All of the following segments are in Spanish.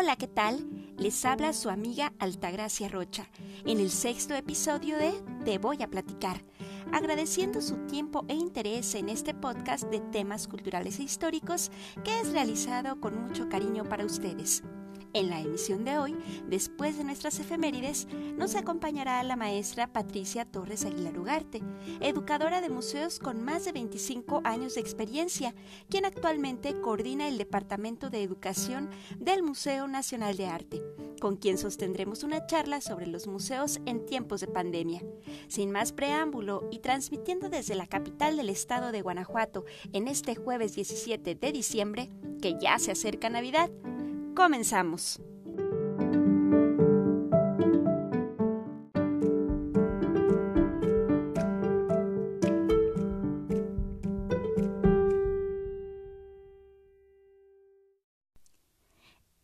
Hola, ¿qué tal? Les habla su amiga Altagracia Rocha en el sexto episodio de Te voy a platicar, agradeciendo su tiempo e interés en este podcast de temas culturales e históricos que es realizado con mucho cariño para ustedes. En la emisión de hoy, después de nuestras efemérides, nos acompañará la maestra Patricia Torres Aguilar Ugarte, educadora de museos con más de 25 años de experiencia, quien actualmente coordina el Departamento de Educación del Museo Nacional de Arte, con quien sostendremos una charla sobre los museos en tiempos de pandemia. Sin más preámbulo y transmitiendo desde la capital del estado de Guanajuato en este jueves 17 de diciembre, que ya se acerca Navidad, Comenzamos.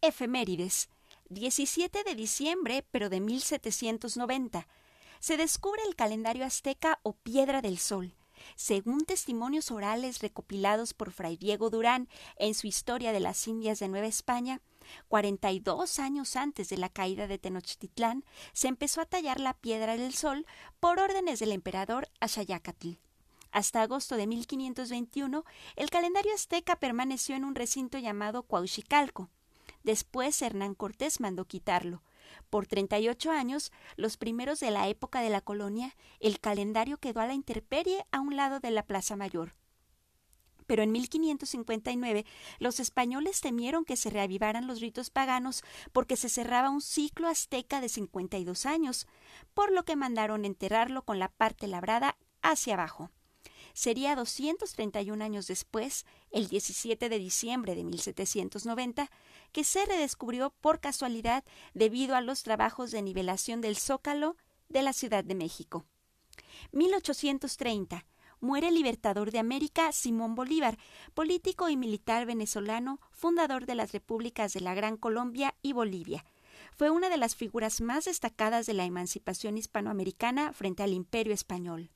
Efemérides. 17 de diciembre, pero de 1790. Se descubre el calendario azteca o piedra del sol. Según testimonios orales recopilados por Fray Diego Durán en su Historia de las Indias de Nueva España, 42 años antes de la caída de Tenochtitlán, se empezó a tallar la piedra del sol por órdenes del emperador Ashayacatl. Hasta agosto de 1521, el calendario azteca permaneció en un recinto llamado Cuauchicalco. Después Hernán Cortés mandó quitarlo. Por 38 años, los primeros de la época de la colonia, el calendario quedó a la intemperie a un lado de la Plaza Mayor. Pero en 1559 los españoles temieron que se reavivaran los ritos paganos porque se cerraba un ciclo azteca de 52 años, por lo que mandaron enterrarlo con la parte labrada hacia abajo. Sería 231 años después, el 17 de diciembre de 1790, que se redescubrió por casualidad debido a los trabajos de nivelación del zócalo de la Ciudad de México. 1830 muere el libertador de América Simón Bolívar, político y militar venezolano, fundador de las repúblicas de la Gran Colombia y Bolivia. Fue una de las figuras más destacadas de la emancipación hispanoamericana frente al imperio español.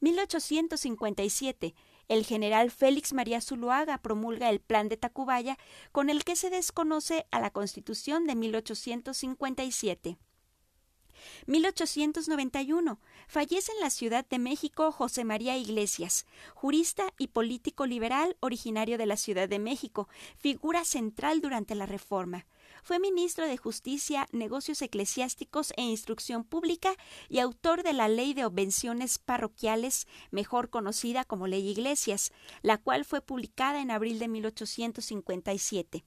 1857. El general Félix María Zuluaga promulga el Plan de Tacubaya, con el que se desconoce a la Constitución de 1857. 1891. Fallece en la Ciudad de México José María Iglesias, jurista y político liberal originario de la Ciudad de México, figura central durante la Reforma. Fue ministro de Justicia, Negocios Eclesiásticos e Instrucción Pública y autor de la Ley de Obvenciones Parroquiales, mejor conocida como Ley Iglesias, la cual fue publicada en abril de 1857.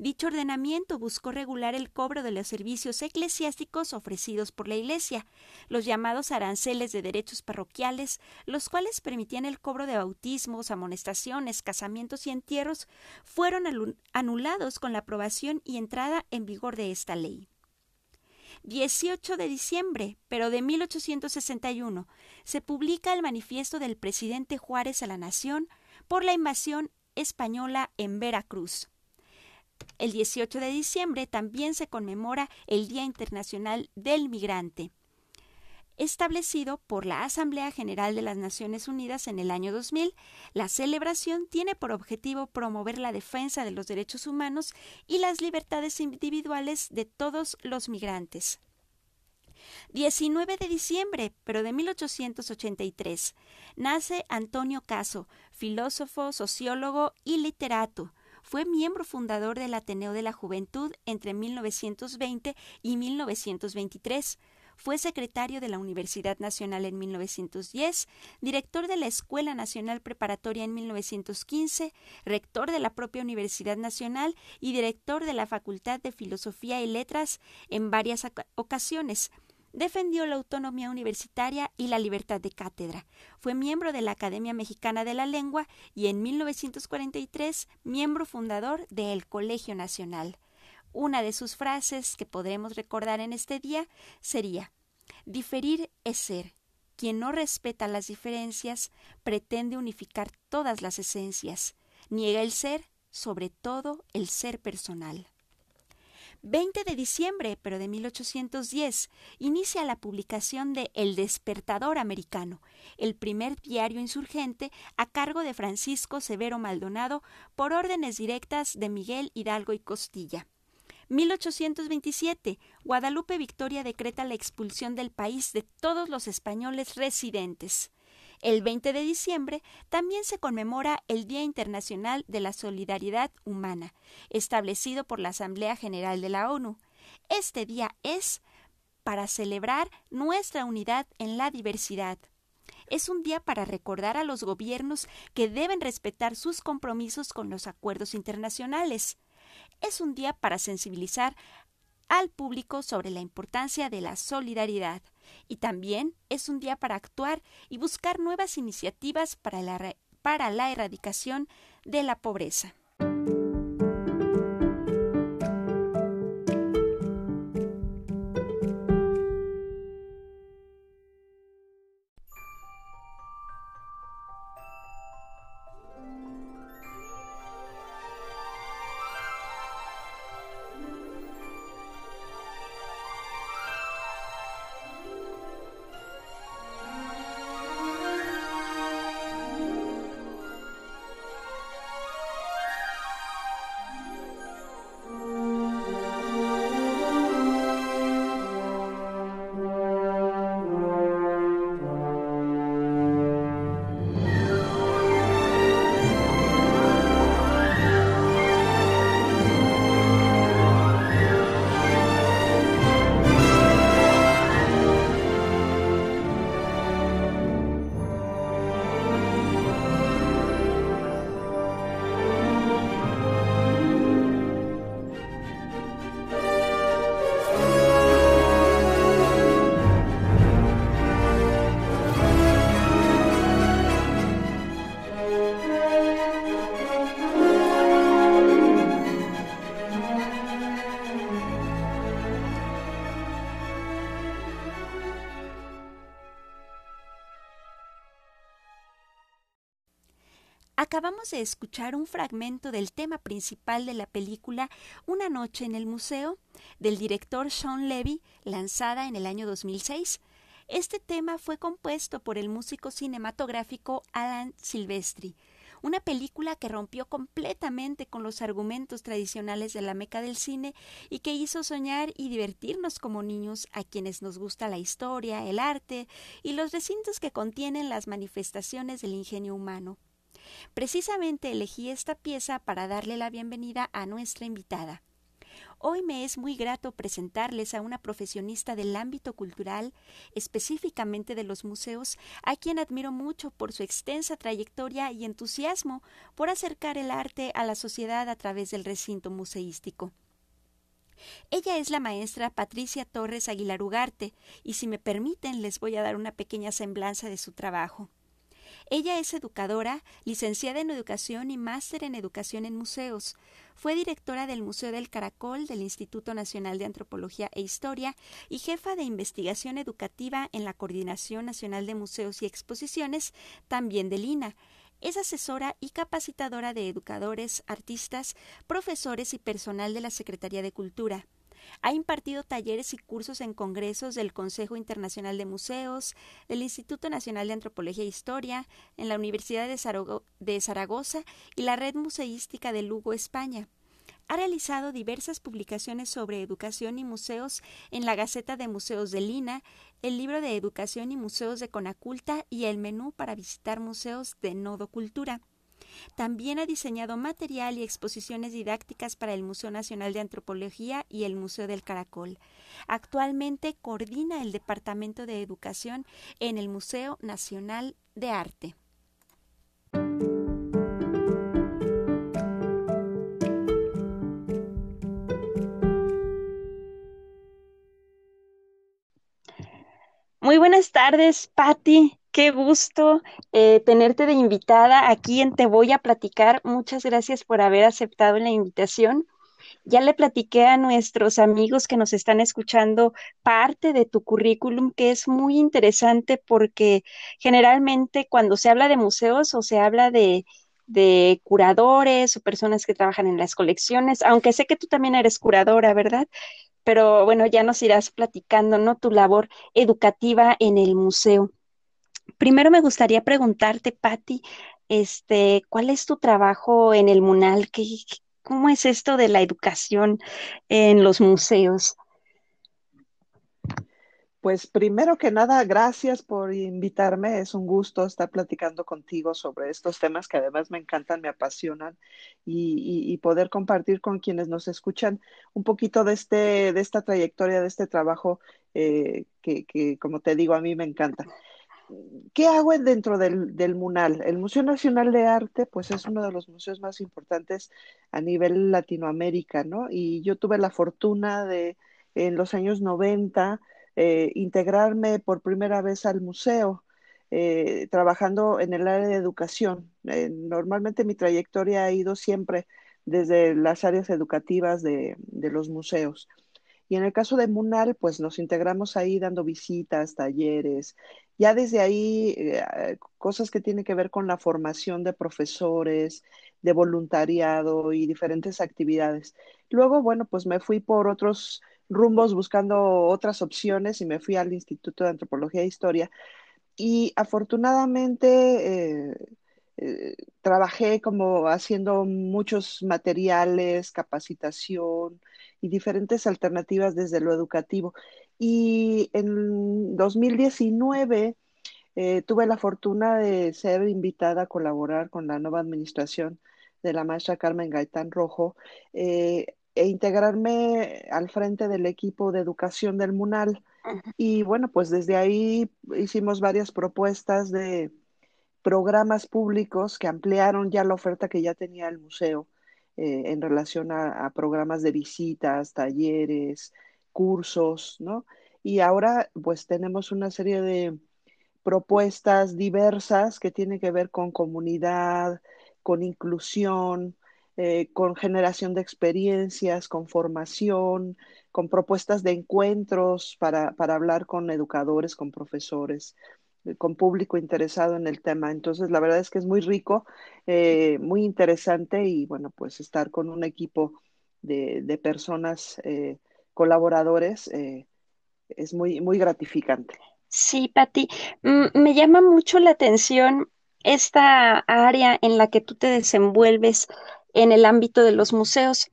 Dicho ordenamiento buscó regular el cobro de los servicios eclesiásticos ofrecidos por la Iglesia, los llamados aranceles de derechos parroquiales, los cuales permitían el cobro de bautismos, amonestaciones, casamientos y entierros, fueron anulados con la aprobación y entrada en vigor de esta ley. 18 de diciembre, pero de 1861, se publica el manifiesto del presidente Juárez a la Nación por la invasión española en Veracruz. El 18 de diciembre también se conmemora el Día Internacional del Migrante, establecido por la Asamblea General de las Naciones Unidas en el año 2000. La celebración tiene por objetivo promover la defensa de los derechos humanos y las libertades individuales de todos los migrantes. 19 de diciembre, pero de 1883, nace Antonio Caso, filósofo, sociólogo y literato. Fue miembro fundador del Ateneo de la Juventud entre 1920 y 1923. Fue secretario de la Universidad Nacional en 1910, director de la Escuela Nacional Preparatoria en 1915, rector de la propia Universidad Nacional y director de la Facultad de Filosofía y Letras en varias ocasiones defendió la autonomía universitaria y la libertad de cátedra. Fue miembro de la Academia Mexicana de la Lengua y en 1943 miembro fundador del Colegio Nacional. Una de sus frases que podremos recordar en este día sería Diferir es ser. Quien no respeta las diferencias pretende unificar todas las esencias. Niega el ser, sobre todo el ser personal. 20 de diciembre, pero de 1810, inicia la publicación de El Despertador Americano, el primer diario insurgente a cargo de Francisco Severo Maldonado por órdenes directas de Miguel Hidalgo y Costilla. 1827. Guadalupe Victoria decreta la expulsión del país de todos los españoles residentes. El 20 de diciembre también se conmemora el Día Internacional de la Solidaridad Humana, establecido por la Asamblea General de la ONU. Este día es para celebrar nuestra unidad en la diversidad. Es un día para recordar a los gobiernos que deben respetar sus compromisos con los acuerdos internacionales. Es un día para sensibilizar al público sobre la importancia de la solidaridad y también es un día para actuar y buscar nuevas iniciativas para la, para la erradicación de la pobreza. Acabamos de escuchar un fragmento del tema principal de la película Una noche en el museo del director Sean Levy, lanzada en el año 2006. Este tema fue compuesto por el músico cinematográfico Alan Silvestri, una película que rompió completamente con los argumentos tradicionales de la meca del cine y que hizo soñar y divertirnos como niños a quienes nos gusta la historia, el arte y los recintos que contienen las manifestaciones del ingenio humano. Precisamente elegí esta pieza para darle la bienvenida a nuestra invitada. Hoy me es muy grato presentarles a una profesionista del ámbito cultural, específicamente de los museos, a quien admiro mucho por su extensa trayectoria y entusiasmo por acercar el arte a la sociedad a través del recinto museístico. Ella es la maestra Patricia Torres Aguilar Ugarte, y si me permiten les voy a dar una pequeña semblanza de su trabajo. Ella es educadora, licenciada en educación y máster en educación en museos. Fue directora del Museo del Caracol del Instituto Nacional de Antropología e Historia y jefa de investigación educativa en la Coordinación Nacional de Museos y Exposiciones, también del INA. Es asesora y capacitadora de educadores, artistas, profesores y personal de la Secretaría de Cultura. Ha impartido talleres y cursos en congresos del Consejo Internacional de Museos, del Instituto Nacional de Antropología e Historia, en la Universidad de Zaragoza y la Red Museística de Lugo, España. Ha realizado diversas publicaciones sobre educación y museos en la Gaceta de Museos de Lina, el libro de Educación y Museos de Conaculta y el menú para visitar museos de Nodo Cultura. También ha diseñado material y exposiciones didácticas para el Museo Nacional de Antropología y el Museo del Caracol. Actualmente coordina el Departamento de Educación en el Museo Nacional de Arte. Muy buenas tardes, Patti. Qué gusto eh, tenerte de invitada aquí en Te Voy a Platicar. Muchas gracias por haber aceptado la invitación. Ya le platiqué a nuestros amigos que nos están escuchando parte de tu currículum, que es muy interesante porque generalmente cuando se habla de museos o se habla de, de curadores o personas que trabajan en las colecciones, aunque sé que tú también eres curadora, ¿verdad? Pero bueno, ya nos irás platicando, ¿no? Tu labor educativa en el museo. Primero me gustaría preguntarte, Patti, este, ¿cuál es tu trabajo en el MUNAL? ¿Cómo es esto de la educación en los museos? Pues primero que nada, gracias por invitarme. Es un gusto estar platicando contigo sobre estos temas que además me encantan, me apasionan y, poder compartir con quienes nos escuchan un poquito de, este, de esta trayectoria, de este trabajo eh, que, que, como te digo, a mí me encanta. ¿Qué hago dentro del, del, MUNAL? El Museo Nacional de Arte, pues es uno de los museos más importantes a nivel Latinoamérica, ¿no? Y yo tuve la fortuna de, en los años 90, eh, integrarme por primera vez al museo, eh, trabajando en el área de educación. Eh, normalmente mi trayectoria ha ido siempre desde las áreas educativas de, de, los museos. Y en el caso de Munal, pues nos integramos ahí dando visitas, talleres, ya desde ahí cosas que tienen que ver con la formación de profesores, de voluntariado y diferentes actividades. Luego, bueno, pues me fui por otros rumbos buscando otras opciones y me fui al Instituto de Antropología e Historia. Y afortunadamente eh, eh, trabajé como haciendo muchos materiales, capacitación y diferentes alternativas desde lo educativo. Y en 2019 eh, tuve la fortuna de ser invitada a colaborar con la nueva administración de la maestra Carmen Gaitán Rojo e integrarme al frente del equipo de educación del MUNAL. Y bueno, pues desde ahí hicimos varias propuestas de programas públicos que ampliaron ya la oferta que ya tenía el museo eh, en relación a, programas de visitas, talleres, cursos, ¿no? Y ahora pues tenemos una serie de propuestas diversas que tienen que ver con comunidad, con inclusión, eh, con generación de experiencias, con formación, con propuestas de encuentros para, para hablar con educadores, con profesores, eh, con público interesado en el tema. Entonces, la verdad es que es muy rico, eh, muy interesante y bueno, pues estar con un equipo de, de personas, colaboradores, es muy, muy gratificante. Sí, Patti, mm, me llama mucho la atención esta área en la que tú te desenvuelves en el ámbito de los museos,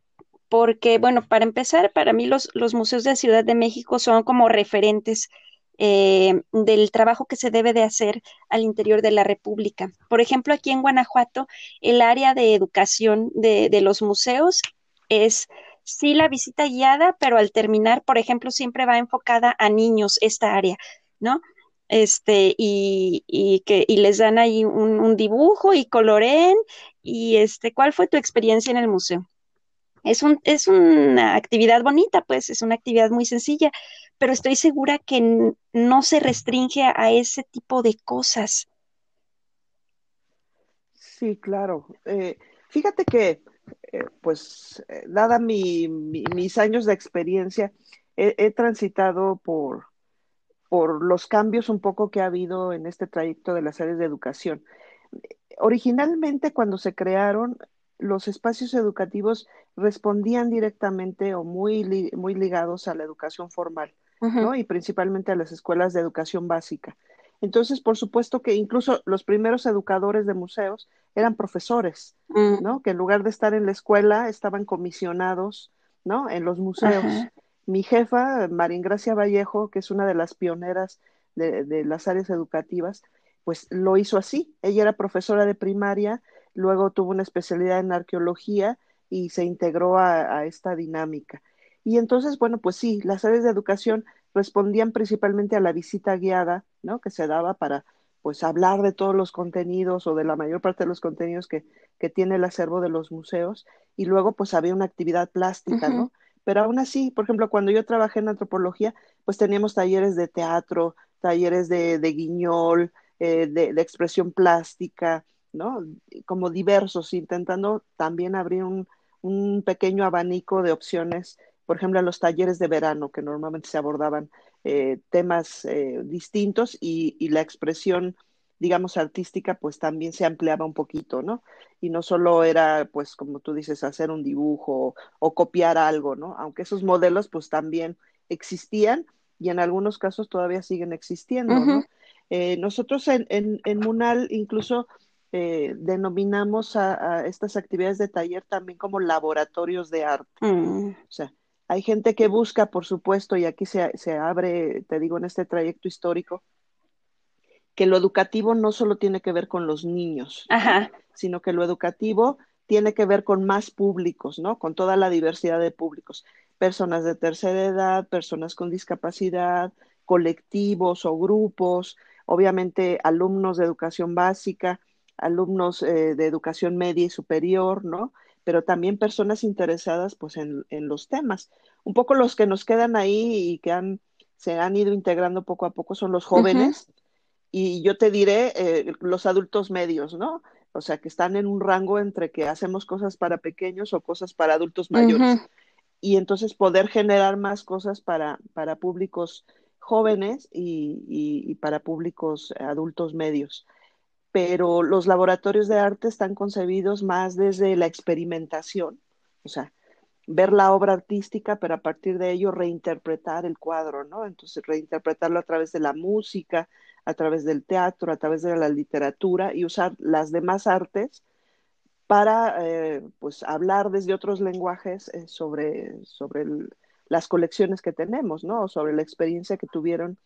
porque, bueno, para empezar, para mí los, los museos de Ciudad de México son como referentes eh, del trabajo que se debe de hacer al interior de la República. Por ejemplo, aquí en Guanajuato, el área de educación de, de los museos es sí la visita guiada, pero al terminar, por ejemplo, siempre va enfocada a niños esta área, ¿no? este, y, y, que, y les dan ahí un, dibujo y coloren, y este, ¿cuál fue tu experiencia en el museo? Es, un, es una actividad bonita, pues, es una actividad muy sencilla, pero estoy segura que no se restringe a ese tipo de cosas. Sí, claro. Eh, fíjate que, eh, pues, eh, dada mi, mi, mis años de experiencia, he, he transitado por, por los cambios un poco que ha habido en este trayecto de las áreas de educación. Originalmente, cuando se crearon, los espacios educativos respondían directamente o muy, muy ligados a la educación formal, ¿no? Y principalmente a las escuelas de educación básica. Entonces, por supuesto que incluso los primeros educadores de museos eran profesores, mm. ¿no? Que en lugar de estar en la escuela, estaban comisionados, ¿no? En los museos. Mi jefa, María Gracia Vallejo, que es una de las pioneras de, las áreas educativas, pues lo hizo así. Ella era profesora de primaria, luego tuvo una especialidad en arqueología y se integró a, esta dinámica. Y entonces, bueno, pues sí, las áreas de educación respondían principalmente a la visita guiada, ¿no? Que se daba para, pues, hablar de todos los contenidos o de la mayor parte de los contenidos que, que tiene el acervo de los museos. Y luego, pues, había una actividad plástica, ¿no? pero aún así, por ejemplo, cuando yo trabajé en antropología, pues teníamos talleres de teatro, talleres de, guiñol, eh, de, expresión plástica, ¿no? Como diversos, intentando también abrir un, pequeño abanico de opciones, por ejemplo, en los talleres de verano, que normalmente se abordaban eh, temas eh, distintos y, y la expresión digamos, artística, pues también se ampliaba un poquito, ¿no? Y no solo era, pues, como tú dices, hacer un dibujo o, copiar algo, ¿no? Aunque esos modelos, pues, también existían y en algunos casos todavía siguen existiendo, ¿no? Eh, nosotros en, en, en, Munal incluso eh, denominamos a, estas actividades de taller también como laboratorios de arte. Mm. O sea, hay gente que busca, por supuesto, y aquí se, se abre, te digo, en este trayecto histórico, que lo educativo no solo tiene que ver con los niños, sino que lo educativo tiene que ver con más públicos, ¿no? Con toda la diversidad de públicos. Personas de tercera edad, personas con discapacidad, colectivos o grupos, obviamente alumnos de educación básica, alumnos eh, de educación media y superior, ¿no? Pero también personas interesadas pues en, los temas. Un poco los que nos quedan ahí y que han, se han ido integrando poco a poco son los jóvenes y yo te diré eh, los adultos medios, ¿no? O sea, que están en un rango entre que hacemos cosas para pequeños o cosas para adultos mayores. Y entonces poder generar más cosas para, para públicos jóvenes y, para públicos adultos medios. Pero los laboratorios de arte están concebidos más desde la experimentación, o sea, ver la obra artística, pero a partir de ello reinterpretar el cuadro, ¿no? Entonces, reinterpretarlo a través de la música, a través del teatro, a través de la literatura y usar las demás artes para eh, pues hablar desde otros lenguajes eh, sobre, sobre las colecciones que tenemos, ¿no? Sobre la experiencia que tuvieron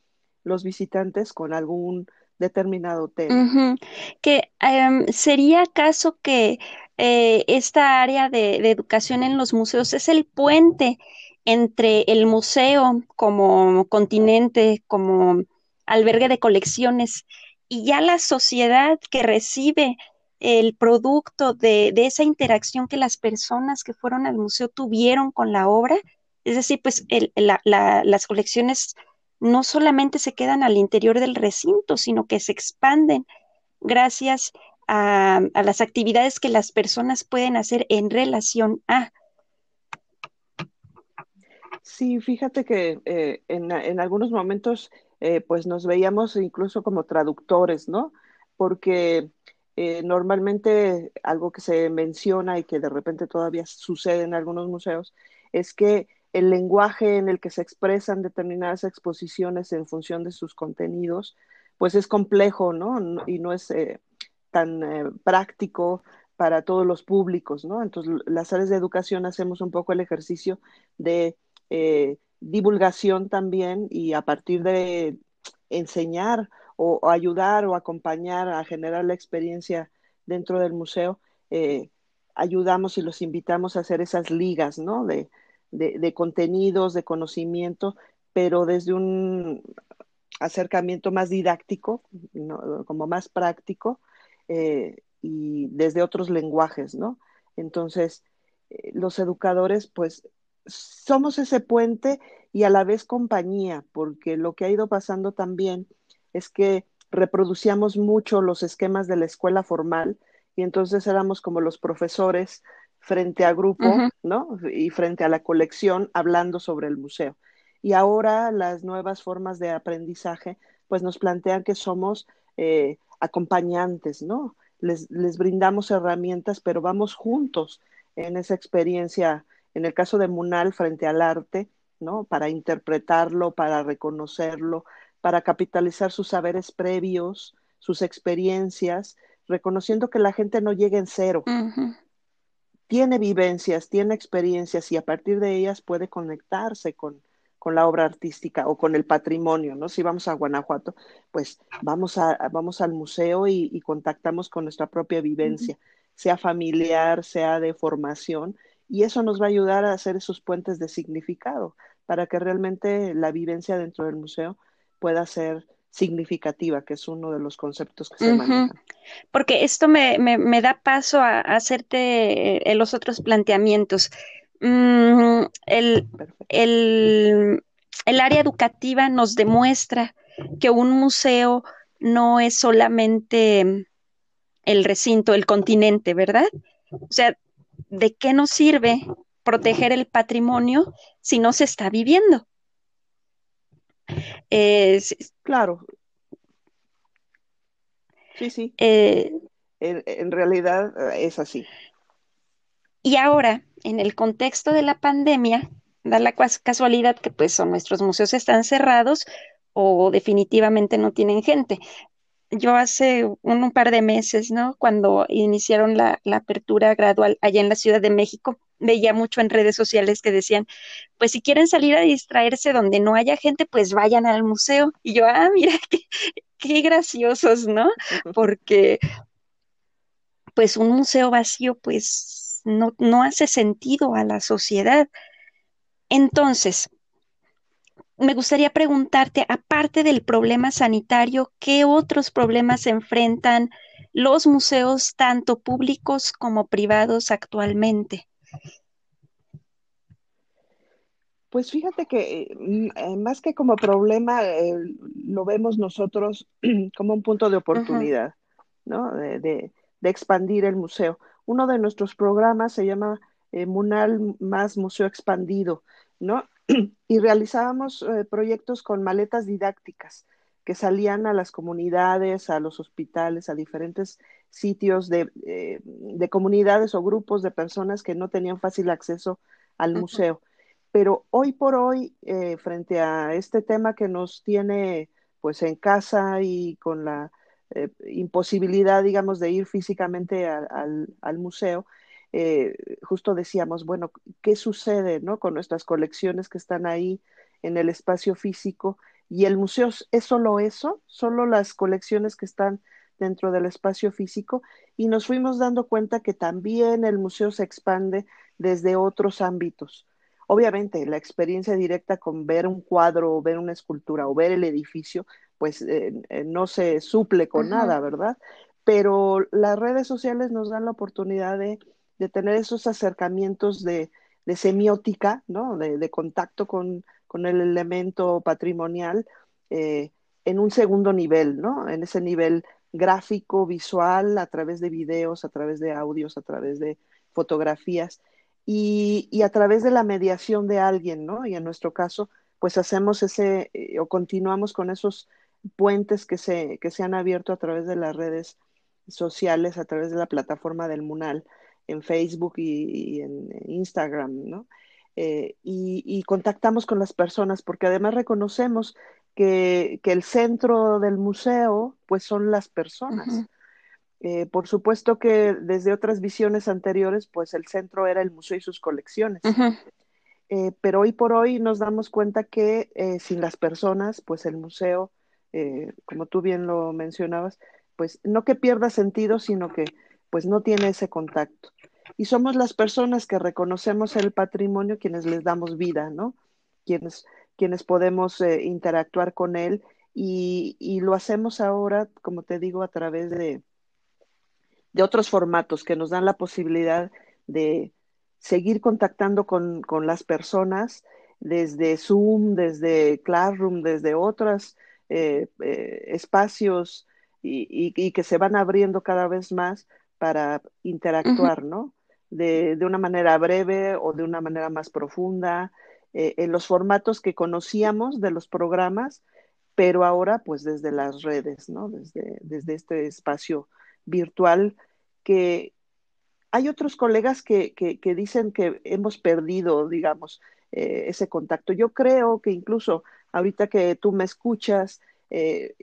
los visitantes con algún determinado tema. Que em, sería acaso que eh, esta área de, de, educación en los museos es el puente entre el museo como continente, como albergue de colecciones y ya la sociedad que recibe el producto de, esa interacción que las personas que fueron al museo tuvieron con la obra, es decir, pues las colecciones no solamente se quedan al interior del recinto, sino que se expanden gracias a, las actividades que las personas pueden hacer en relación a. Sí, fíjate que eh, en, en, algunos momentos eh, pues nos veíamos incluso como traductores, ¿no? Porque eh, normalmente algo que se menciona y que de repente todavía sucede en algunos museos es que el lenguaje en el que se expresan determinadas exposiciones en función de sus contenidos, pues es complejo, ¿no? Y no es eh, tan práctico para todos los públicos, ¿no? Entonces, las áreas de educación hacemos un poco el ejercicio de divulgación también y a partir de enseñar o, ayudar o acompañar a generar la experiencia dentro del museo, eh, ayudamos y los invitamos a hacer esas ligas, ¿no? De, contenidos, de conocimiento, pero desde un acercamiento más didáctico, como más práctico, eh, y desde otros lenguajes, ¿no? Entonces, eh, los educadores, pues, somos ese puente y a la vez compañía, porque lo que ha ido pasando también es que reproducíamos mucho los esquemas de la escuela formal y entonces éramos como los profesores frente a grupo, ¿no? Y frente a la colección hablando sobre el museo. Y ahora las nuevas formas de aprendizaje pues nos plantean que somos eh, acompañantes, ¿no? Les, les brindamos herramientas, pero vamos juntos en esa experiencia en el caso de Munal frente al arte, ¿no? Para interpretarlo, para reconocerlo, para capitalizar sus saberes previos, sus experiencias, reconociendo que la gente no llega en cero. Tiene vivencias, tiene experiencias y a partir de ellas puede conectarse con, con la obra artística o con el patrimonio, ¿no? Si vamos a Guanajuato, pues vamos, a, vamos al museo y, contactamos con nuestra propia vivencia, sea familiar, sea de formación, y eso nos va a ayudar a hacer esos puentes de significado para que realmente la vivencia dentro del museo pueda ser significativa, que es uno de los conceptos que se manejan. Porque esto me, me, da paso a, hacerte eh, los otros planteamientos. Mm, el, el, el área educativa nos demuestra que un museo no es solamente el recinto, el continente, ¿verdad? O sea, ¿de qué nos sirve proteger el patrimonio si no se está viviendo? Claro. Sí, sí. Eh, en, realidad eh, es así. Y ahora, en el contexto de la pandemia, da la casualidad que pues nuestros museos están cerrados o definitivamente no tienen gente. yo hace un, par de meses, ¿no? Cuando iniciaron la, apertura gradual allá en la Ciudad de México, veía mucho en redes sociales que decían, pues si quieren salir a distraerse donde no haya gente, pues vayan al museo. Y yo, ah, mira, qué, qué graciosos, ¿no? Porque pues un museo vacío, pues no, no hace sentido a la sociedad. Entonces, me gustaría preguntarte, aparte del problema sanitario, ¿qué otros problemas enfrentan los museos, tanto públicos como privados, actualmente? Pues fíjate que mm, eh, más que como problema, eh, lo vemos nosotros como un punto de oportunidad, ¿no? De, expandir el museo. Uno de nuestros programas se llama eh, Munal más Museo Expandido, ¿no? y realizábamos eh, proyectos con maletas didácticas que salían a las comunidades, a los hospitales, a diferentes sitios de, eh, comunidades o grupos de personas que no tenían fácil acceso al museo. Pero hoy por hoy, eh, frente a este tema que nos tiene pues en casa y con la imposibilidad, digamos, de ir físicamente al museo, eh, justo decíamos, bueno, ¿qué sucede ¿no? con nuestras colecciones que están ahí en el espacio físico? Y el museo es solo eso, solo las colecciones que están dentro del espacio físico y nos fuimos dando cuenta que también el museo se expande desde otros ámbitos. Obviamente, la experiencia directa con ver un cuadro o ver una escultura o ver el edificio, pues eh, eh, no se suple con nada, ¿verdad? Pero las redes sociales nos dan la oportunidad de de tener esos acercamientos de, semiótica, ¿no? de, contacto con, el elemento patrimonial eh, en un segundo nivel, ¿no? en ese nivel gráfico, visual, a través de videos, a través de audios, a través de fotografías y, a través de la mediación de alguien, ¿no? Y en nuestro caso, pues hacemos ese eh, o continuamos con esos puentes que se, que se han abierto a través de las redes sociales, a través de la plataforma del MUNAL en Facebook y, en Instagram, ¿no? Eh, y, contactamos con las personas porque además reconocemos que, el centro del museo pues son las personas. Eh, por supuesto que desde otras visiones anteriores pues el centro era el museo y sus colecciones. Eh, pero hoy por hoy nos damos cuenta que sin las personas pues el museo, como tú bien lo mencionabas, pues no que pierda sentido, sino que pues no tiene ese contacto y somos las personas que reconocemos el patrimonio quienes les damos vida, ¿no? Quienes, quienes podemos eh, interactuar con él y, lo hacemos ahora, como te digo, a través de, de otros formatos que nos dan la posibilidad de seguir contactando con, las personas desde Zoom, desde Classroom, desde otros eh, eh, espacios y, que se van abriendo cada vez más para interactuar, ¿no? De, una manera breve o de una manera más profunda, eh, en los formatos que conocíamos de los programas, pero ahora pues desde las redes, ¿no? Desde, desde este espacio virtual que hay otros colegas que, que, dicen que hemos perdido, digamos, eh, ese contacto. Yo creo que incluso ahorita que tú me escuchas, eh,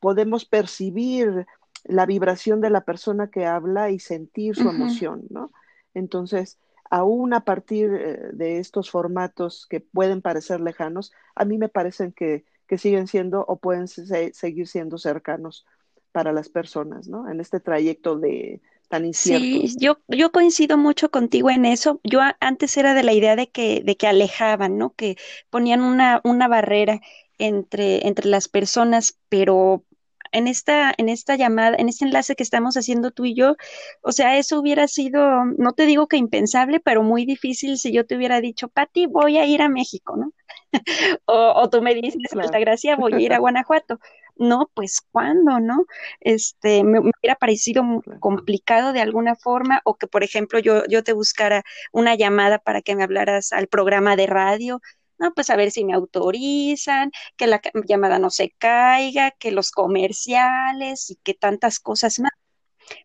podemos percibir la vibración de la persona que habla y sentir su emoción, ¿no? Entonces, aún a partir eh, de estos formatos que pueden parecer lejanos, a mí me parecen que, siguen siendo o pueden seguir siendo cercanos para las personas, ¿no? En este trayecto de tan incierto. Sí, yo, yo coincido mucho contigo en eso. Yo antes era de la idea de que, de que alejaban, ¿no? Que ponían una, una barrera entre, entre las personas, pero en esta, en esta llamada, en este enlace que estamos haciendo tú y yo, o sea, eso hubiera sido, no te digo que impensable, pero muy difícil si yo te hubiera dicho, Pati, voy a ir a México, ¿no? o, tú me dices, Gracia, voy a ir a Guanajuato. No, pues ¿cuándo, no? Este, me, hubiera parecido complicado de alguna forma, o que, por ejemplo, yo, yo te buscara una llamada para que me hablaras al programa de radio, no, pues a ver si me autorizan, que la llamada no se caiga, que los comerciales y que tantas cosas más.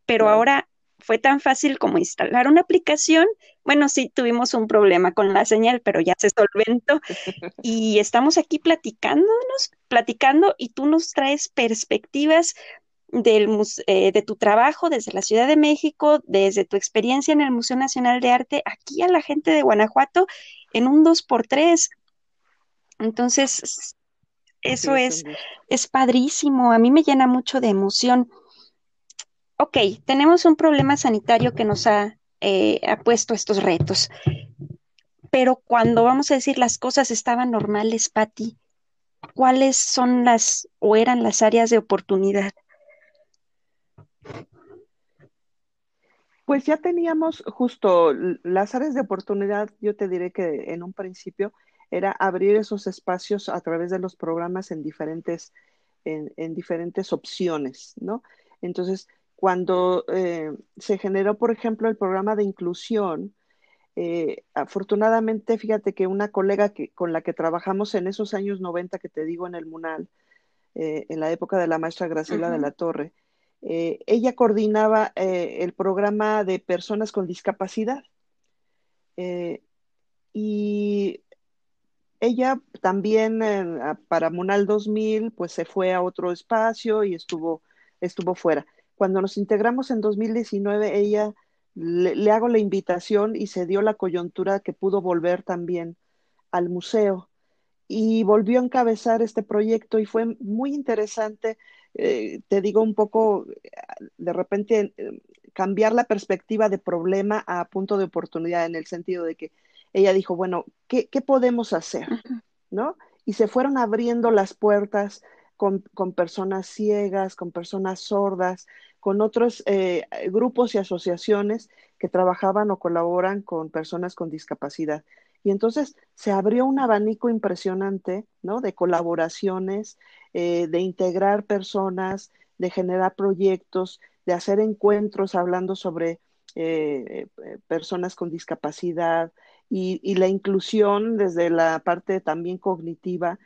Pero ahora fue tan fácil como instalar una aplicación. Bueno, sí tuvimos un problema con la señal, pero ya se solventó. Y estamos aquí platicándonos, platicando, y tú nos traes perspectivas del, eh, de tu trabajo desde la Ciudad de México, desde tu experiencia en el Museo Nacional de Arte, aquí a la gente de Guanajuato en un 2x3. Entonces, eso es, es padrísimo, a mí me llena mucho de emoción. Ok, tenemos un problema sanitario que nos ha, eh, ha puesto estos retos, pero cuando vamos a decir las cosas estaban normales, Patti, ¿cuáles son las o eran las áreas de oportunidad? Pues ya teníamos justo las áreas de oportunidad, yo te diré que en un principio era abrir esos espacios a través de los programas en diferentes, en, diferentes opciones, ¿no? Entonces, cuando eh, se generó, por ejemplo, el programa de inclusión, eh, afortunadamente, fíjate que una colega que, con la que trabajamos en esos años 90 que te digo en el MUNAL, eh, en la época de la maestra Graciela de la Torre, ella coordinaba el programa de personas con discapacidad. Y ella también para Munal 2000, pues se fue a otro espacio y estuvo, estuvo fuera. Cuando nos integramos en 2019, ella le, le, hago la invitación y se dio la coyuntura que pudo volver también al museo y volvió a encabezar este proyecto y fue muy interesante eh, te digo un poco, de repente eh, cambiar la perspectiva de problema a punto de oportunidad en el sentido de que ella dijo, bueno, ¿qué, podemos hacer? ¿No? Y se fueron abriendo las puertas con, personas ciegas, con personas sordas, con otros eh, grupos y asociaciones que trabajaban o colaboran con personas con discapacidad. Y entonces se abrió un abanico impresionante, ¿no? De colaboraciones, eh, de integrar personas, de generar proyectos, de hacer encuentros hablando sobre eh, personas con discapacidad y, la inclusión desde la parte también cognitiva,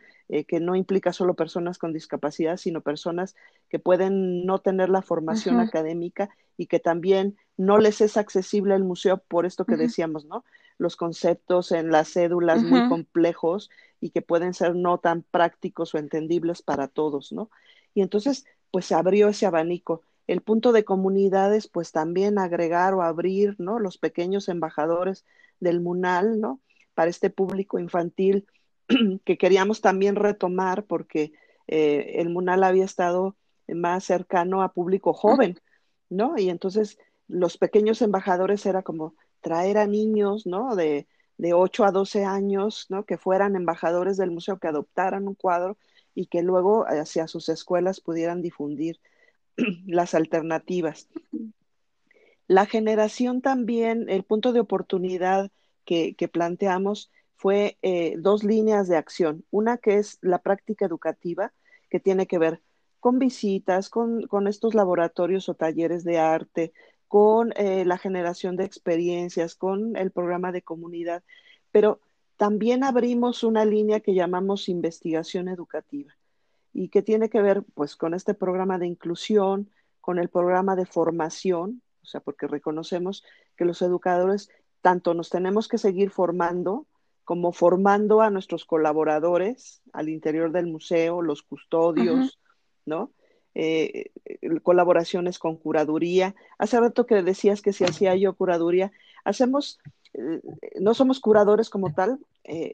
que no implica solo personas con discapacidad, sino personas que pueden no tener la formación académica y que también no les es accesible el museo por esto que decíamos, ¿no? los conceptos en las cédulas muy complejos y que pueden ser no tan prácticos o entendibles para todos, ¿no? Y entonces, pues se abrió ese abanico. El punto de comunidades, pues también agregar o abrir, ¿no? Los pequeños embajadores del MUNAL, ¿no? Para este público infantil que queríamos también retomar porque eh, el MUNAL había estado más cercano a público joven, ¿no? Y entonces los pequeños embajadores era como traer a niños, ¿no? De, de 8 a 12 años, ¿no? Que fueran embajadores del museo, que adoptaran un cuadro y que luego hacia sus escuelas pudieran difundir las alternativas. La generación también, el punto de oportunidad que, planteamos fue eh, dos líneas de acción. Una que es la práctica educativa, que tiene que ver con visitas, con, estos laboratorios o talleres de arte, con eh, la generación de experiencias, con el programa de comunidad, pero también abrimos una línea que llamamos investigación educativa y que tiene que ver pues con este programa de inclusión, con el programa de formación, o sea, porque reconocemos que los educadores tanto nos tenemos que seguir formando como formando a nuestros colaboradores al interior del museo, los custodios, ¿no? Eh, eh, colaboraciones con curaduría. Hace rato que decías que si hacía yo curaduría, hacemos, eh, no somos curadores como tal,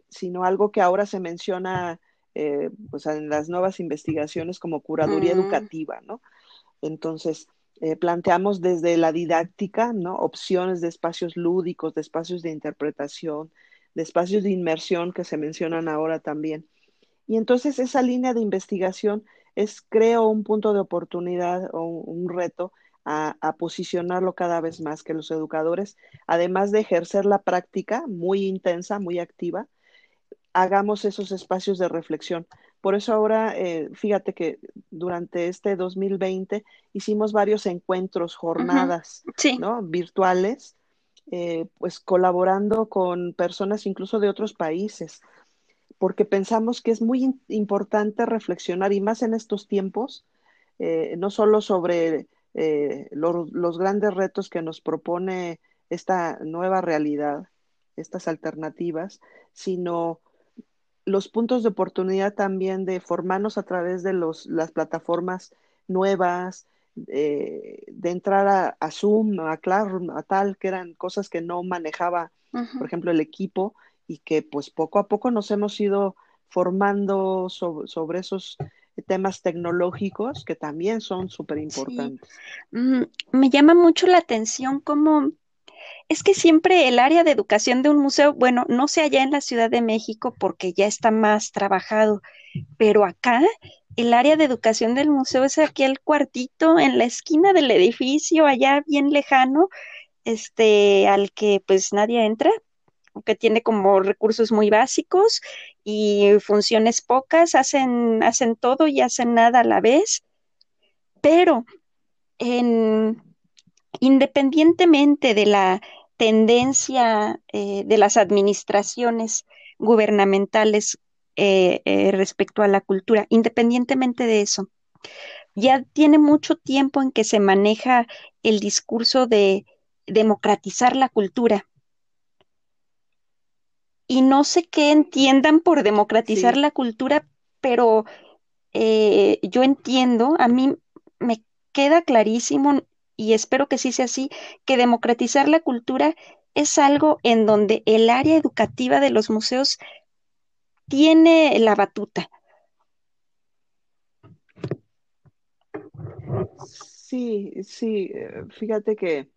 sino algo que ahora se menciona pues en las nuevas investigaciones como curaduría mm. educativa, ¿no? Entonces, planteamos desde la didáctica, ¿no? Opciones de espacios lúdicos, de espacios de interpretación, de espacios de inmersión que se mencionan ahora también. Y entonces esa línea de investigación es, creo, un punto de oportunidad o un, reto a, posicionarlo cada vez más, que los educadores, además de ejercer la práctica muy intensa, muy activa, hagamos esos espacios de reflexión. Por eso ahora, eh, fíjate que durante este 2020 hicimos varios encuentros, jornadas, ¿no? Virtuales, eh, pues colaborando con personas incluso de otros países porque pensamos que es muy importante reflexionar y más en estos tiempos, eh, no solo sobre los grandes retos que nos propone esta nueva realidad, estas alternativas, sino los puntos de oportunidad también de formarnos a través de los, las plataformas nuevas, de, entrar a, Zoom, a Classroom, a tal, que eran cosas que no manejaba, por ejemplo, el equipo y que pues poco a poco nos hemos ido formando sobre, esos temas tecnológicos que también son súper importantes. Mm, me llama mucho la atención cómo es que siempre el área de educación de un museo, bueno, no sé allá en la Ciudad de México porque ya está más trabajado, pero acá el área de educación del museo es aquí el cuartito en la esquina del edificio, allá bien lejano, este, al que pues nadie entra, que tiene como recursos muy básicos y funciones pocas, hacen, hacen todo y hacen nada a la vez, pero en, independientemente de la tendencia eh, de las administraciones gubernamentales eh, eh, respecto a la cultura, independientemente de eso. Ya tiene mucho tiempo en que se maneja el discurso de democratizar la cultura. Y no sé qué entiendan por democratizar la cultura, pero yo entiendo, a mí me queda clarísimo y espero que sí sea así, que democratizar la cultura es algo en donde el área educativa de los museos tiene la batuta. Sí, sí, eh, fíjate que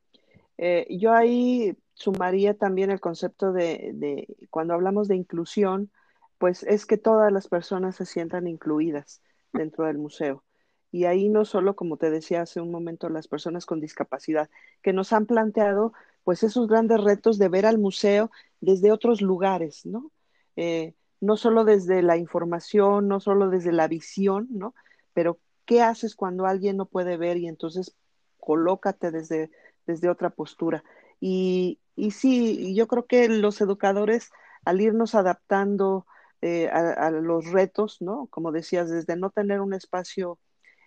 eh, yo ahí sumaría también el concepto de, de, cuando hablamos de inclusión, pues es que todas las personas se sientan incluidas dentro del museo. Y ahí no solo, como te decía hace un momento, las personas con discapacidad, que nos han planteado pues esos grandes retos de ver al museo desde otros lugares, ¿no? Eh, no solo desde la información, no solo desde la visión, ¿no? Pero ¿qué haces cuando alguien no puede ver y entonces colócate desde, desde otra postura? Y, y sí, yo creo que los educadores, al irnos adaptando eh, a, los retos, ¿no? Como decías, desde no tener un espacio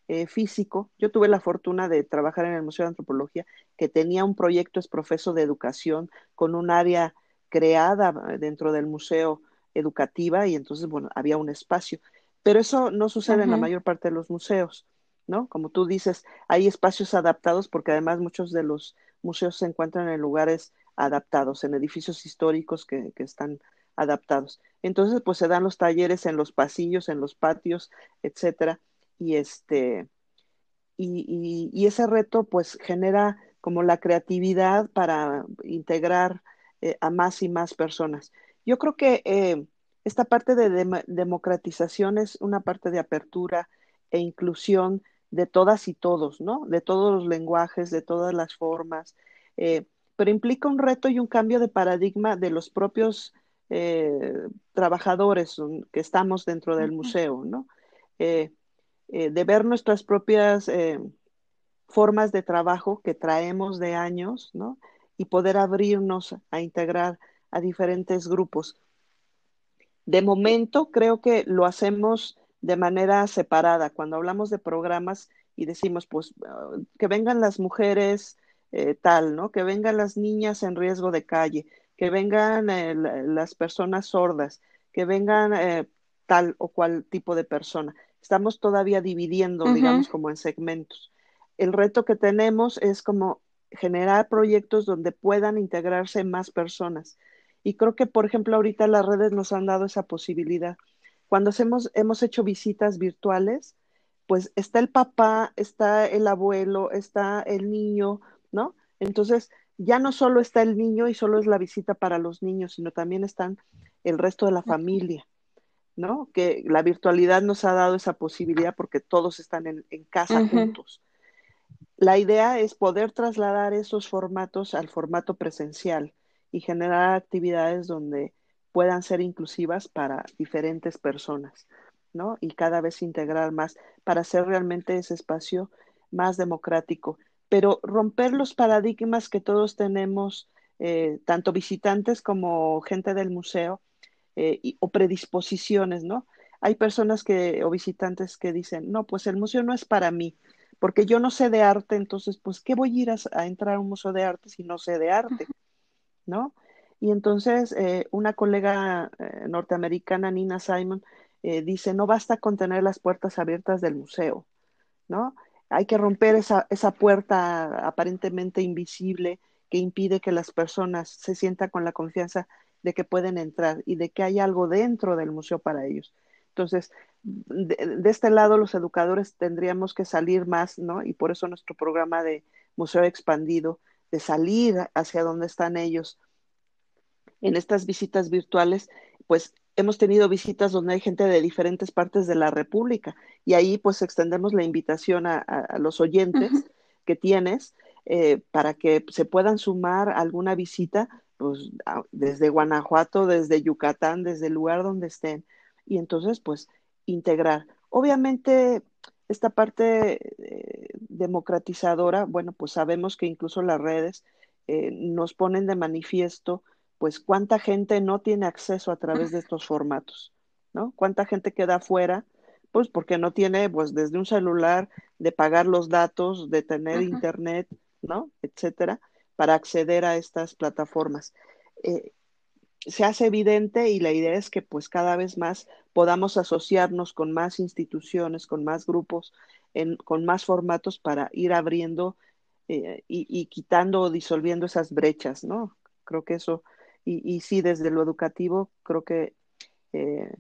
eh, físico, yo tuve la fortuna de trabajar en el Museo de Antropología, que tenía un proyecto es profeso de educación con un área creada dentro del museo educativa y entonces, bueno, había un espacio. Pero eso no sucede en la mayor parte de los museos, ¿no? Como tú dices, hay espacios adaptados porque además muchos de los museos se encuentran en lugares adaptados, en edificios históricos que, están adaptados. Entonces, pues se dan los talleres en los pasillos, en los patios, etcétera, y este, y, y, ese reto, pues genera como la creatividad para integrar eh, a más y más personas. Yo creo que eh, esta parte de democratización es una parte de apertura e inclusión de todas y todos, ¿no? De todos los lenguajes, de todas las formas, eh, pero implica un reto y un cambio de paradigma de los propios eh, trabajadores que estamos dentro del museo, ¿no? De ver nuestras propias formas de trabajo que traemos de años, ¿no? Y poder abrirnos a integrar a diferentes grupos. De momento creo que lo hacemos de manera separada. Cuando hablamos de programas y decimos, pues, ah, que vengan las mujeres eh, tal, ¿no? Que vengan las niñas en riesgo de calle, que vengan eh, las personas sordas, que vengan eh, tal o cual tipo de persona. Estamos todavía dividiendo, digamos, como en segmentos. El reto que tenemos es como generar proyectos donde puedan integrarse más personas y creo que, por ejemplo, ahorita las redes nos han dado esa posibilidad. Cuando hacemos, hemos hecho visitas virtuales, pues está el papá, está el abuelo, está el niño, ¿no? Entonces, ya no solo está el niño y solo es la visita para los niños, sino también están el resto de la familia, ¿no? Que la virtualidad nos ha dado esa posibilidad porque todos están en, casa juntos. La idea es poder trasladar esos formatos al formato presencial y generar actividades donde puedan ser inclusivas para diferentes personas, ¿no? Y cada vez integrar más para hacer realmente ese espacio más democrático, pero romper los paradigmas que todos tenemos, eh, tanto visitantes como gente del museo, eh, o predisposiciones, ¿no? Hay personas que, o visitantes que dicen, no, pues el museo no es para mí, porque yo no sé de arte, entonces, pues, ¿qué voy a ir a, a entrar a un museo de arte si no sé de arte? ¿no? Y entonces eh, una colega eh, norteamericana, Nina Simon, dice, no basta con tener las puertas abiertas del museo, ¿no? hay que romper esa, esa puerta aparentemente invisible que impide que las personas se sientan con la confianza de que pueden entrar y de que hay algo dentro del museo para ellos. Entonces, de, de, este lado, los educadores tendríamos que salir más, ¿no? Y por eso nuestro programa de Museo Expandido, de salir hacia donde están ellos. En estas visitas virtuales, pues hemos tenido visitas donde hay gente de diferentes partes de la República y ahí pues extendemos la invitación a, a, a los oyentes uh -huh. que tienes eh, para que se puedan sumar a alguna visita pues, desde Guanajuato, desde Yucatán, desde el lugar donde estén y entonces pues integrar. Obviamente esta parte eh, democratizadora, bueno, pues sabemos que incluso las redes eh, nos ponen de manifiesto pues cuánta gente no tiene acceso a través de estos formatos, ¿no? Cuánta gente queda afuera, pues porque no tiene, pues desde un celular, de pagar los datos, de tener internet, ¿no? Etcétera, para acceder a estas plataformas. Eh, se hace evidente y la idea es que pues cada vez más podamos asociarnos con más instituciones, con más grupos, con más formatos para ir abriendo eh, y, quitando o disolviendo esas brechas, ¿no? Creo que eso y, y sí, desde lo educativo creo que eh,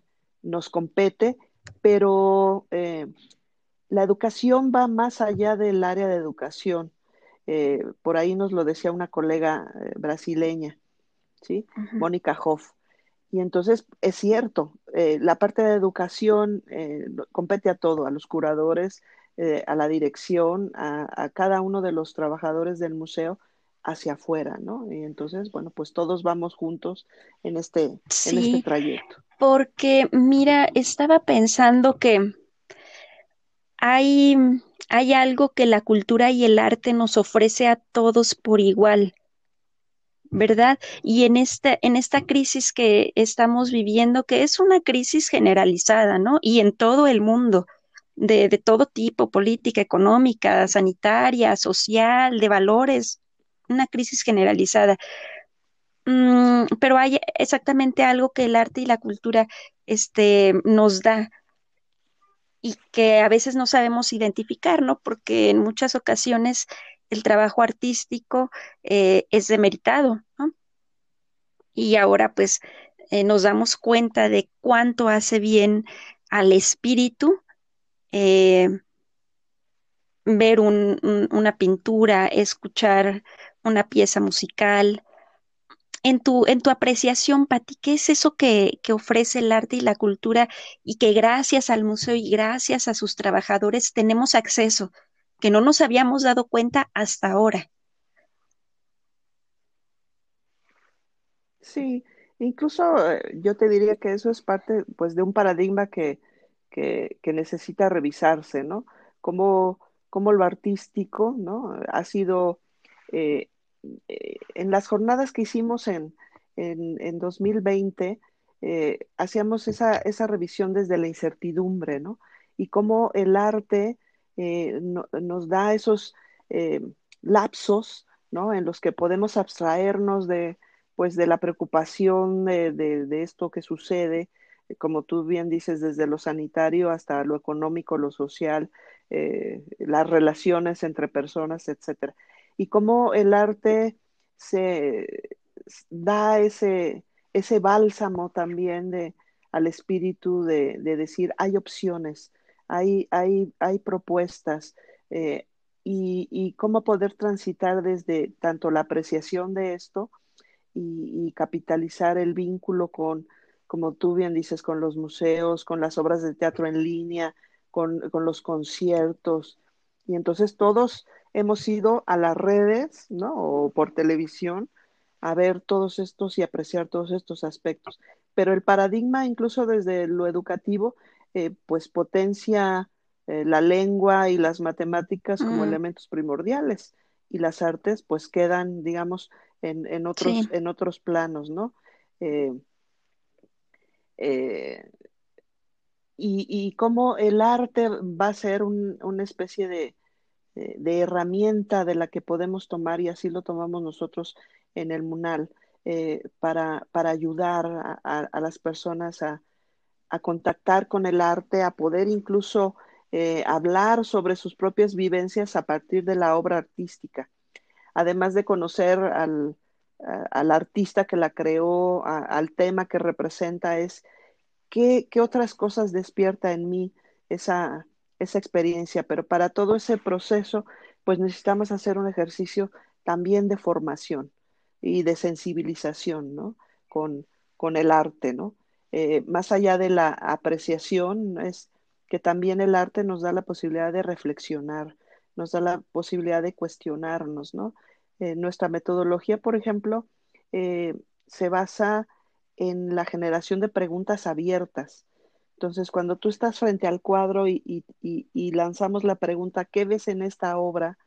nos compete, pero la educación va más allá del área de educación. Eh, por ahí nos lo decía una colega eh, brasileña, ¿sí? Uh -huh. Mónica Hoff. Y entonces es cierto, eh, la parte de educación compete a todo, a los curadores, a la dirección, a, a cada uno de los trabajadores del museo, hacia afuera, ¿no? Y entonces, bueno, pues todos vamos juntos en este, sí, en este trayecto. Porque, mira, estaba pensando que hay, hay algo que la cultura y el arte nos ofrece a todos por igual. ¿verdad? Y en esta, en esta crisis que estamos viviendo, que es una crisis generalizada, ¿no? Y en todo el mundo, de, de todo tipo, política, económica, sanitaria, social, de valores, una crisis generalizada. Mm, pero hay exactamente algo que el arte y la cultura este, nos da y que a veces no sabemos identificar, ¿no? Porque en muchas ocasiones el trabajo artístico eh, es demeritado, ¿no? Y ahora pues eh, nos damos cuenta de cuánto hace bien al espíritu eh, ver un, un, una pintura, escuchar una pieza musical. En tu, en tu apreciación, Pati, ¿qué es eso que, que, ofrece el arte y la cultura y que gracias al museo y gracias a sus trabajadores tenemos acceso, que no nos habíamos dado cuenta hasta ahora? Sí, incluso eh, yo te diría que eso es parte pues, de un paradigma que, que, que necesita revisarse, ¿no? Como, como lo artístico, ¿no? Ha sido eh, eh, en las jornadas que hicimos en, en, en 2020, eh, hacíamos esa, esa, revisión desde la incertidumbre, ¿no? Y cómo el arte eh, no, nos da esos eh, lapsos, ¿no? En los que podemos abstraernos de, pues, de la preocupación de, de, de esto que sucede, como tú bien dices, desde lo sanitario hasta lo económico, lo social, las relaciones entre personas, etcétera y cómo el arte se da ese, ese bálsamo también de, al espíritu de, de decir, hay opciones, hay, hay, hay propuestas, eh, y, y, cómo poder transitar desde tanto la apreciación de esto y, y, capitalizar el vínculo con, como tú bien dices, con los museos, con las obras de teatro en línea, con, con los conciertos. Y entonces todos hemos ido a las redes, ¿no? O por televisión a ver todos estos y apreciar todos estos aspectos. Pero el paradigma, incluso desde lo educativo, eh, pues potencia eh, la lengua y las matemáticas como mm. elementos primordiales y las artes pues quedan, digamos, en, en otros, sí. en otros planos, ¿no? Eh, y, y cómo el arte va a ser un, una especie de, de herramienta de la que podemos tomar y así lo tomamos nosotros en el MUNAL eh, para, para, ayudar a las personas a, a, contactar con el arte, a poder incluso eh, hablar sobre sus propias vivencias a partir de la obra artística, además de conocer al, al artista que la creó, al tema que representa, es qué, qué, otras cosas despierta en mí esa, esa experiencia. Pero para todo ese proceso, pues necesitamos hacer un ejercicio también de formación y de sensibilización, ¿no? Con, con el arte, ¿no? Eh, más allá de la apreciación, es que también el arte nos da la posibilidad de reflexionar, nos da la posibilidad de cuestionarnos, ¿no? Eh, nuestra metodología, por ejemplo, eh, se basa en la generación de preguntas abiertas. Entonces, cuando tú estás frente al cuadro y, lanzamos la pregunta, ¿qué ves en esta obra?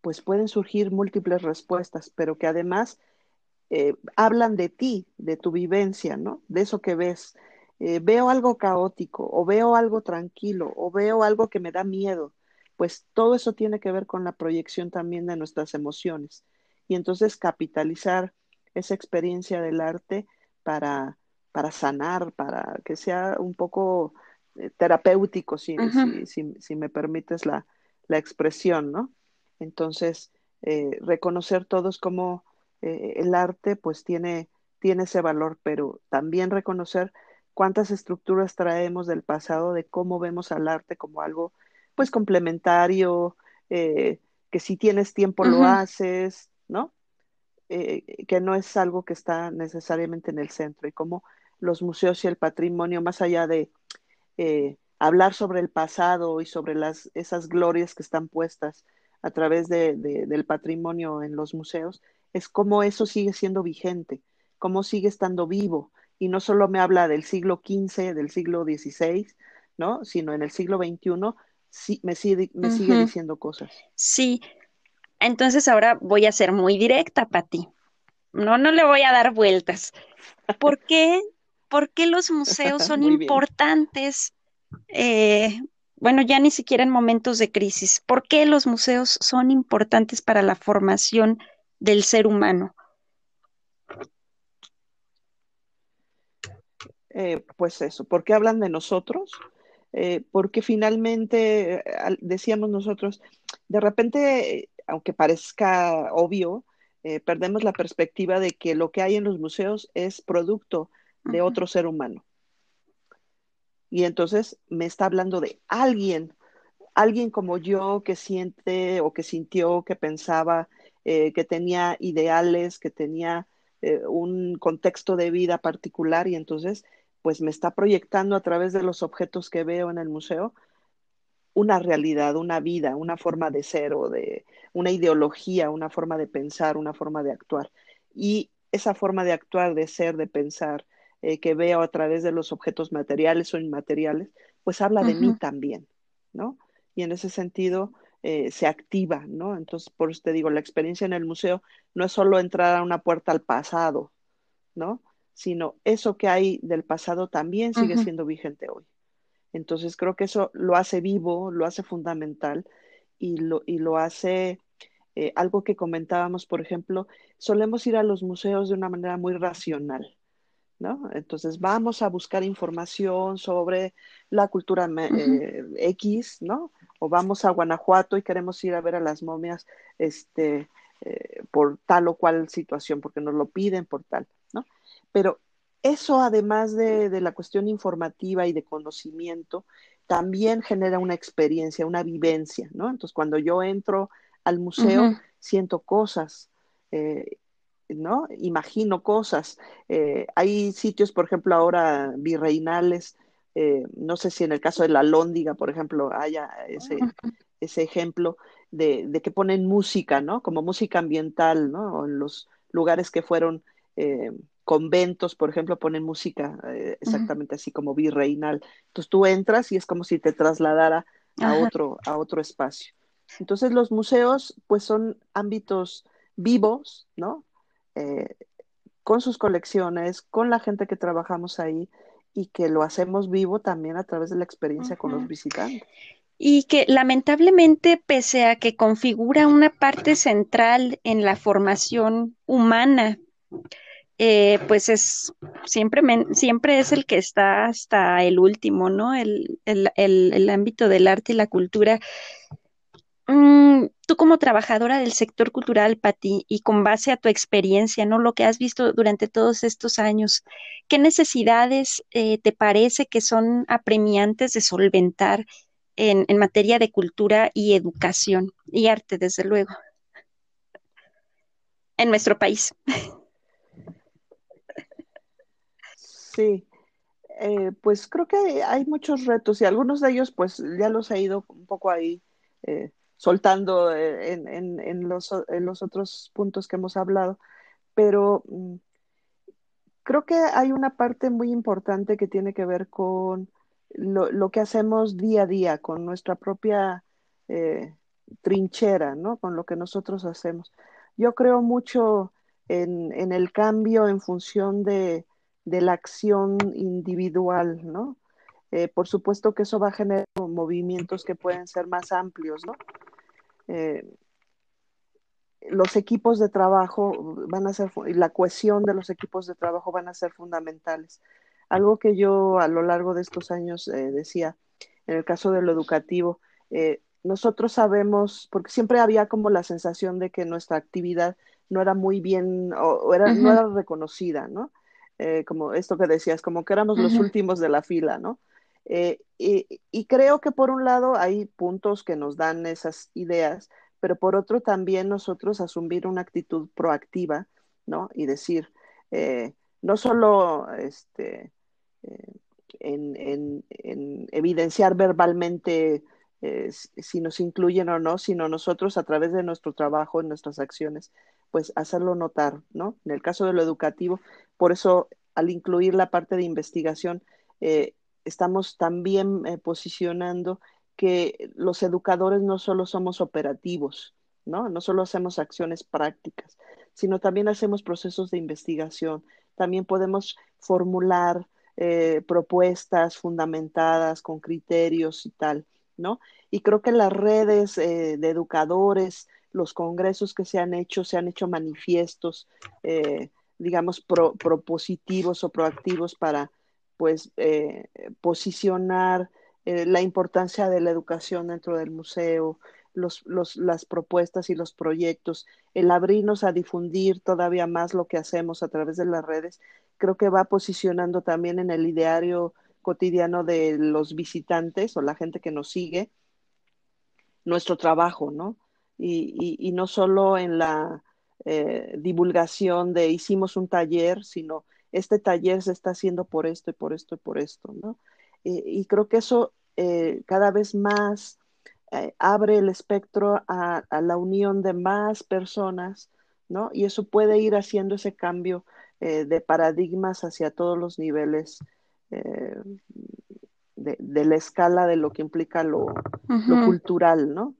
Pues pueden surgir múltiples respuestas, pero que además eh, hablan de ti, de tu vivencia, ¿no? De eso que ves. veo algo caótico, o veo algo tranquilo, o veo algo que me da miedo pues todo eso tiene que ver con la proyección también de nuestras emociones. Y entonces capitalizar esa experiencia del arte para, para sanar, para que sea un poco eh, terapéutico, si, si, me permites la, expresión, ¿no? Entonces, eh, reconocer todos como eh, el arte pues tiene, tiene ese valor, pero también reconocer cuántas estructuras traemos del pasado de cómo vemos al arte como algo pues complementario, eh, que si tienes tiempo lo haces, ¿no? Que no es algo que está necesariamente en el centro y como los museos y el patrimonio, más allá de eh, hablar sobre el pasado y sobre las, esas glorias que están puestas a través de, del patrimonio en los museos, es como eso sigue siendo vigente, cómo sigue estando vivo. Y no solo me habla del siglo XV, del siglo XVI, ¿no? sino en el siglo XXI, sí, me sigue, me sigue diciendo cosas. Sí, entonces ahora voy a ser muy directa, Pati. No, no le voy a dar vueltas. ¿Por qué, ¿Por qué los museos son importantes? Eh, bueno, ya ni siquiera en momentos de crisis. ¿Por qué los museos son importantes para la formación del ser humano? Eh, pues eso, ¿por qué hablan de nosotros? Eh, porque finalmente, decíamos nosotros, de repente, aunque parezca obvio, eh, perdemos la perspectiva de que lo que hay en los museos es producto de otro ser humano. Y entonces me está hablando de alguien, alguien como yo que siente o que sintió, que pensaba, eh, que tenía ideales, que tenía un contexto de vida particular y entonces pues me está proyectando a través de los objetos que veo en el museo una realidad, una vida, una forma de ser o de una ideología, una forma de pensar, una forma de actuar. Y esa forma de actuar, de ser, de pensar, eh, que veo a través de los objetos materiales o inmateriales, pues habla de mí también, ¿no? Y en ese sentido eh, se activa, ¿no? Entonces, por eso te digo, la experiencia en el museo no es solo entrar a una puerta al pasado, ¿no? sino eso que hay del pasado también sigue siendo vigente hoy. Entonces creo que eso lo hace vivo, lo hace fundamental y lo, y lo hace eh, algo que comentábamos, por ejemplo, solemos ir a los museos de una manera muy racional. ¿No? Entonces vamos a buscar información sobre la cultura eh, X, ¿no? O vamos a Guanajuato y queremos ir a ver a las momias este, eh, por tal o cual situación, porque nos lo piden por tal. Pero eso, además de, la cuestión informativa y de conocimiento, también genera una experiencia, una vivencia, ¿no? Entonces, cuando yo entro al museo, siento cosas, eh, ¿no? Imagino cosas. Eh, hay sitios, por ejemplo, ahora virreinales, eh, no sé si en el caso de la Lóndiga, por ejemplo, haya ese, ese ejemplo de, de, que ponen música, ¿no? Como música ambiental, ¿no? en los lugares que fueron conventos, por ejemplo, ponen música eh, exactamente así como virreinal. Entonces tú entras y es como si te trasladara a otro, a otro espacio. Entonces los museos, pues son ámbitos vivos, ¿no? Eh, con sus colecciones, con la gente que trabajamos ahí y que lo hacemos vivo también a través de la experiencia con los visitantes. Y que lamentablemente, pese a que configura una parte central en la formación humana, eh, pues es siempre, siempre es el que está hasta el último, ¿no? El, el, el, ámbito del arte y la cultura. Mm, tú como trabajadora del sector cultural, Pati, y con base a tu experiencia, ¿no? Lo que has visto durante todos estos años, ¿qué necesidades eh, te parece que son apremiantes de solventar en, materia de cultura y educación y arte, desde luego, en nuestro país? Sí, eh, pues creo que hay muchos retos y algunos de ellos pues ya los he ido un poco ahí eh, soltando eh, en, los, en los otros puntos que hemos hablado, pero mm, creo que hay una parte muy importante que tiene que ver con lo, que hacemos día a día, con nuestra propia trinchera, ¿no? Con lo que nosotros hacemos. Yo creo mucho en el cambio en función de de la acción individual, ¿no? Eh, por supuesto que eso va a generar movimientos que pueden ser más amplios, ¿no? Eh, los equipos de trabajo van a ser, y la cohesión de los equipos de trabajo van a ser fundamentales. Algo que yo a lo largo de estos años eh, decía, en el caso de lo educativo, nosotros sabemos, porque siempre había como la sensación de que nuestra actividad no era muy bien, o, era, no era reconocida, ¿no? Eh, como esto que decías, como que éramos los últimos de la fila, ¿no? Eh, y, creo que por un lado hay puntos que nos dan esas ideas, pero por otro también nosotros asumir una actitud proactiva, ¿no? Y decir, eh, no solo este, en, evidenciar verbalmente si nos incluyen o no, sino nosotros a través de nuestro trabajo, en nuestras acciones, pues hacerlo notar, ¿no? En el caso de lo educativo, por eso al incluir la parte de investigación, eh, estamos también eh, posicionando que los educadores no solo somos operativos, ¿no? No solo hacemos acciones prácticas, sino también hacemos procesos de investigación. También podemos formular eh, propuestas fundamentadas con criterios y tal, ¿no? Y creo que las redes de educadores, los congresos que se han hecho, se han hecho manifiestos, eh, digamos, propositivos o proactivos para, pues, eh, posicionar eh, la importancia de la educación dentro del museo, los, las propuestas y los proyectos, el abrirnos a difundir todavía más lo que hacemos a través de las redes, creo que va posicionando también en el ideario cotidiano de los visitantes o la gente que nos sigue nuestro trabajo, ¿no? y, no solo en la eh, divulgación de hicimos un taller, sino este taller se está haciendo por esto y por esto y por esto, ¿no? y creo que eso eh, cada vez más eh, abre el espectro a, la unión de más personas, ¿no? Y eso puede ir haciendo ese cambio de paradigmas hacia todos los niveles de, la escala de lo que implica lo, lo cultural, ¿no?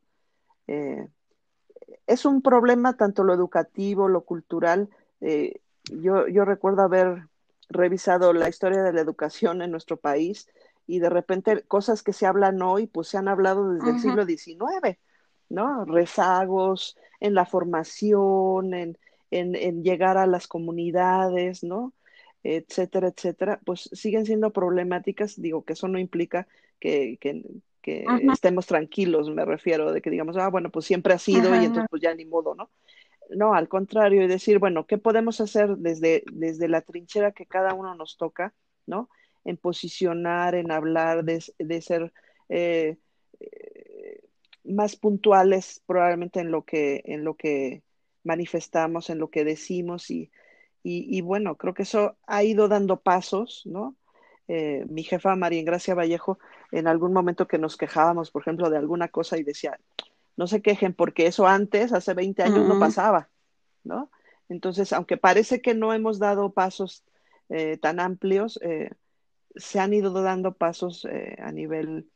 es un problema tanto lo educativo, lo cultural. Eh, yo, yo recuerdo haber revisado la historia de la educación en nuestro país y de repente cosas que se hablan hoy, pues se han hablado desde el siglo XIX, ¿no? Rezagos en la formación, en, en, llegar a las comunidades, ¿no? etcétera, etcétera, pues siguen siendo problemáticas, digo que eso no implica que, que estemos tranquilos, me refiero, de que digamos, ah, bueno, pues siempre ha sido y entonces pues ya ni modo, ¿no? No, al contrario, y decir, bueno, ¿qué podemos hacer desde, desde la trinchera que cada uno nos toca, ¿no? En posicionar, en hablar, de, de ser eh, eh, más puntuales probablemente en lo que, en lo que manifestamos, en lo que decimos y, y, bueno, creo que eso ha ido dando pasos, ¿no? Eh, mi jefa María Ingracia Vallejo, en algún momento que nos quejábamos, por ejemplo, de alguna cosa y decía, no se quejen porque eso antes, hace 20 años, no pasaba, ¿no? Entonces, aunque parece que no hemos dado pasos eh, tan amplios, eh, se han ido dando pasos a nivel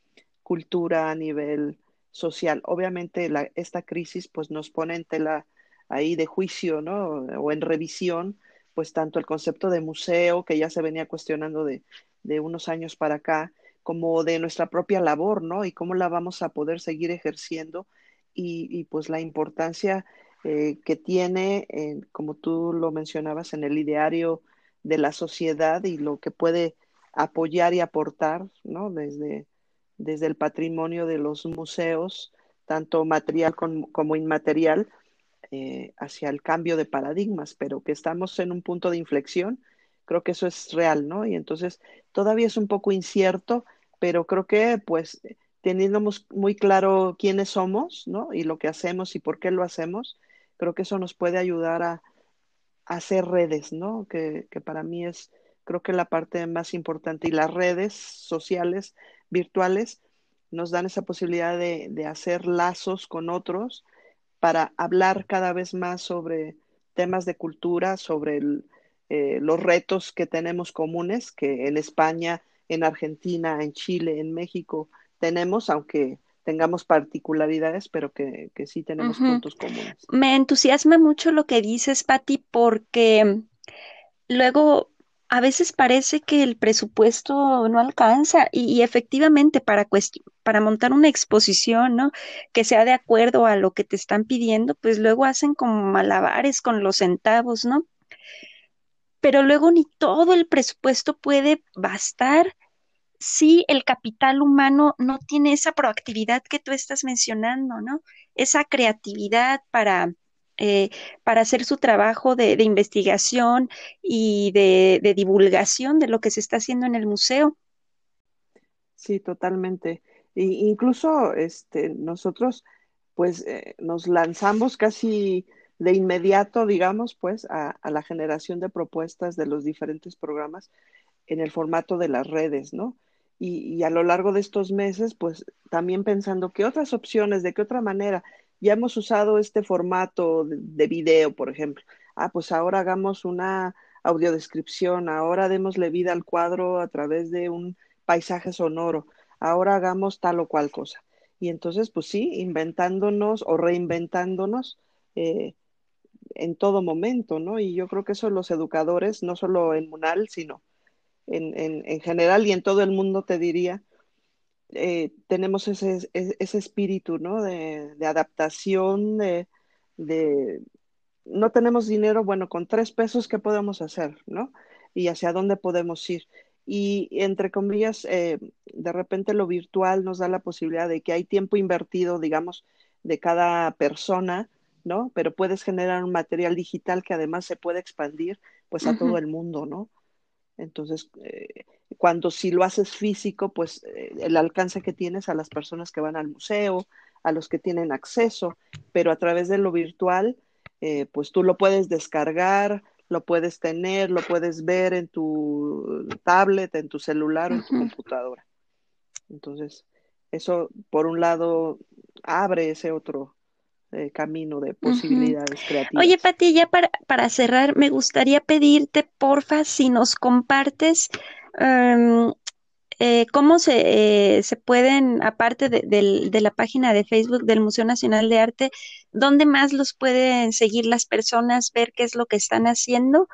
cultura, a nivel social. Obviamente, esta crisis pues nos pone en tela ahí de juicio, ¿no? O en revisión, pues tanto el concepto de museo, que ya se venía cuestionando de de unos años para acá, como de nuestra propia labor, ¿no? Y cómo la vamos a poder seguir ejerciendo y, pues la importancia eh, que tiene, como tú lo mencionabas, en el ideario de la sociedad y lo que puede apoyar y aportar, ¿no? Desde, desde el patrimonio de los museos, tanto material como, inmaterial, eh, hacia el cambio de paradigmas, pero que estamos en un punto de inflexión, creo que eso es real, ¿no? Y entonces todavía es un poco incierto, pero creo que pues teniendo muy claro quiénes somos, ¿no? Y lo que hacemos y por qué lo hacemos, creo que eso nos puede ayudar a, hacer redes, ¿no? Que, para mí es, creo que la parte más importante. Y las redes sociales, virtuales, nos dan esa posibilidad de, hacer lazos con otros para hablar cada vez más sobre temas de cultura, sobre eh, los retos que tenemos comunes, que en España, en Argentina, en Chile, en México tenemos, aunque tengamos particularidades, pero que, sí tenemos puntos comunes. Me entusiasma mucho lo que dices, Patti, porque luego a veces parece que el presupuesto no alcanza y, efectivamente para, para montar una exposición, ¿no? Que sea de acuerdo a lo que te están pidiendo, pues luego hacen como malabares con los centavos, ¿no? Pero luego ni todo el presupuesto puede bastar si el capital humano no tiene esa proactividad que tú estás mencionando, ¿no? Esa creatividad para, eh, para hacer su trabajo de, investigación y de, divulgación de lo que se está haciendo en el museo. Sí, totalmente. incluso este, nosotros, pues, eh, nos lanzamos casi de inmediato, digamos, pues, a, a la generación de propuestas de los diferentes programas en el formato de las redes, ¿no? Y, a lo largo de estos meses, pues también pensando qué otras opciones, de qué otra manera. Ya hemos usado este formato de, video, por ejemplo. Ah, pues ahora hagamos una audiodescripción, ahora démosle vida al cuadro a través de un paisaje sonoro, ahora hagamos tal o cual cosa. Y entonces, pues sí, inventándonos o reinventándonos eh, en todo momento, ¿no? Y yo creo que eso los educadores, no solo en Munal, sino en, general y en todo el mundo, te diría, eh, tenemos ese, ese, espíritu, ¿no? De, adaptación, de, no tenemos dinero, bueno, con tres pesos, ¿qué podemos hacer, ¿no? Y hacia dónde podemos ir. Y entre comillas, eh, de repente lo virtual nos da la posibilidad de que hay tiempo invertido, digamos, de cada persona, ¿no? Pero puedes generar un material digital que además se puede expandir, pues, a todo el mundo, ¿no? Entonces, eh, cuando si lo haces físico, pues eh, el alcance que tienes a las personas que van al museo, a los que tienen acceso, pero a través de lo virtual, eh, pues tú lo puedes descargar, lo puedes tener, lo puedes ver en tu tablet, en tu celular o en tu computadora. Entonces, eso por un lado abre ese otro eh, camino de posibilidades creativas. Oye, Pati, ya para, para cerrar, me gustaría pedirte, porfa, si nos compartes em, eh, cómo se, eh, se pueden, aparte de, de, la página de Facebook del Museo Nacional de Arte, dónde más los pueden seguir las personas, ver qué es lo que están haciendo.